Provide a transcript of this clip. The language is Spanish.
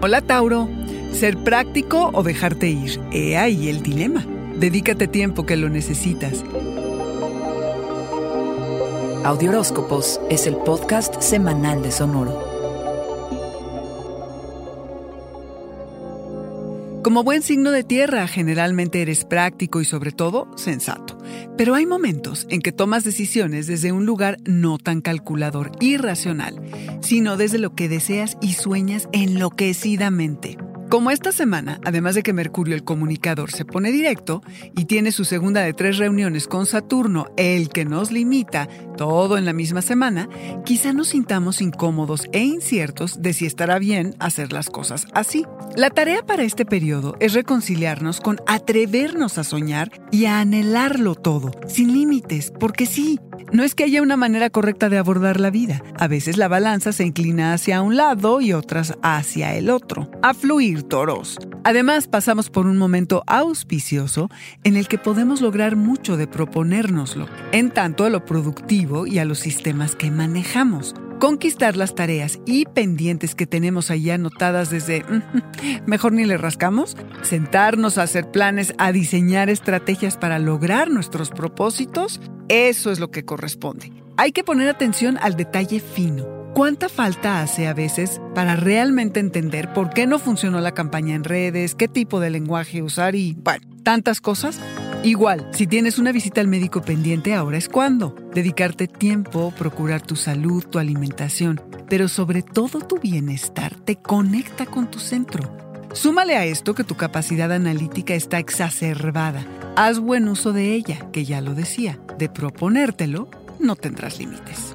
Hola Tauro, ser práctico o dejarte ir. He ahí el dilema. Dedícate tiempo que lo necesitas. Audioróscopos es el podcast semanal de Sonoro. Como buen signo de tierra, generalmente eres práctico y sobre todo sensato. Pero hay momentos en que tomas decisiones desde un lugar no tan calculador y racional, sino desde lo que deseas y sueñas enloquecidamente. Como esta semana, además de que Mercurio el comunicador se pone directo y tiene su segunda de tres reuniones con Saturno, el que nos limita, todo en la misma semana, quizá nos sintamos incómodos e inciertos de si estará bien hacer las cosas así. La tarea para este periodo es reconciliarnos con atrevernos a soñar y a anhelarlo todo, sin límites, porque sí, no es que haya una manera correcta de abordar la vida. A veces la balanza se inclina hacia un lado y otras hacia el otro. A fluir, toros. Además, pasamos por un momento auspicioso en el que podemos lograr mucho de proponérnoslo, en tanto a lo productivo y a los sistemas que manejamos conquistar las tareas y pendientes que tenemos allá anotadas desde mejor ni le rascamos, sentarnos a hacer planes, a diseñar estrategias para lograr nuestros propósitos, eso es lo que corresponde. Hay que poner atención al detalle fino. ¿Cuánta falta hace a veces para realmente entender por qué no funcionó la campaña en redes, qué tipo de lenguaje usar y, bueno, tantas cosas? Igual, si tienes una visita al médico pendiente, ahora es cuando. Dedicarte tiempo, procurar tu salud, tu alimentación, pero sobre todo tu bienestar te conecta con tu centro. Súmale a esto que tu capacidad analítica está exacerbada. Haz buen uso de ella, que ya lo decía. De proponértelo, no tendrás límites.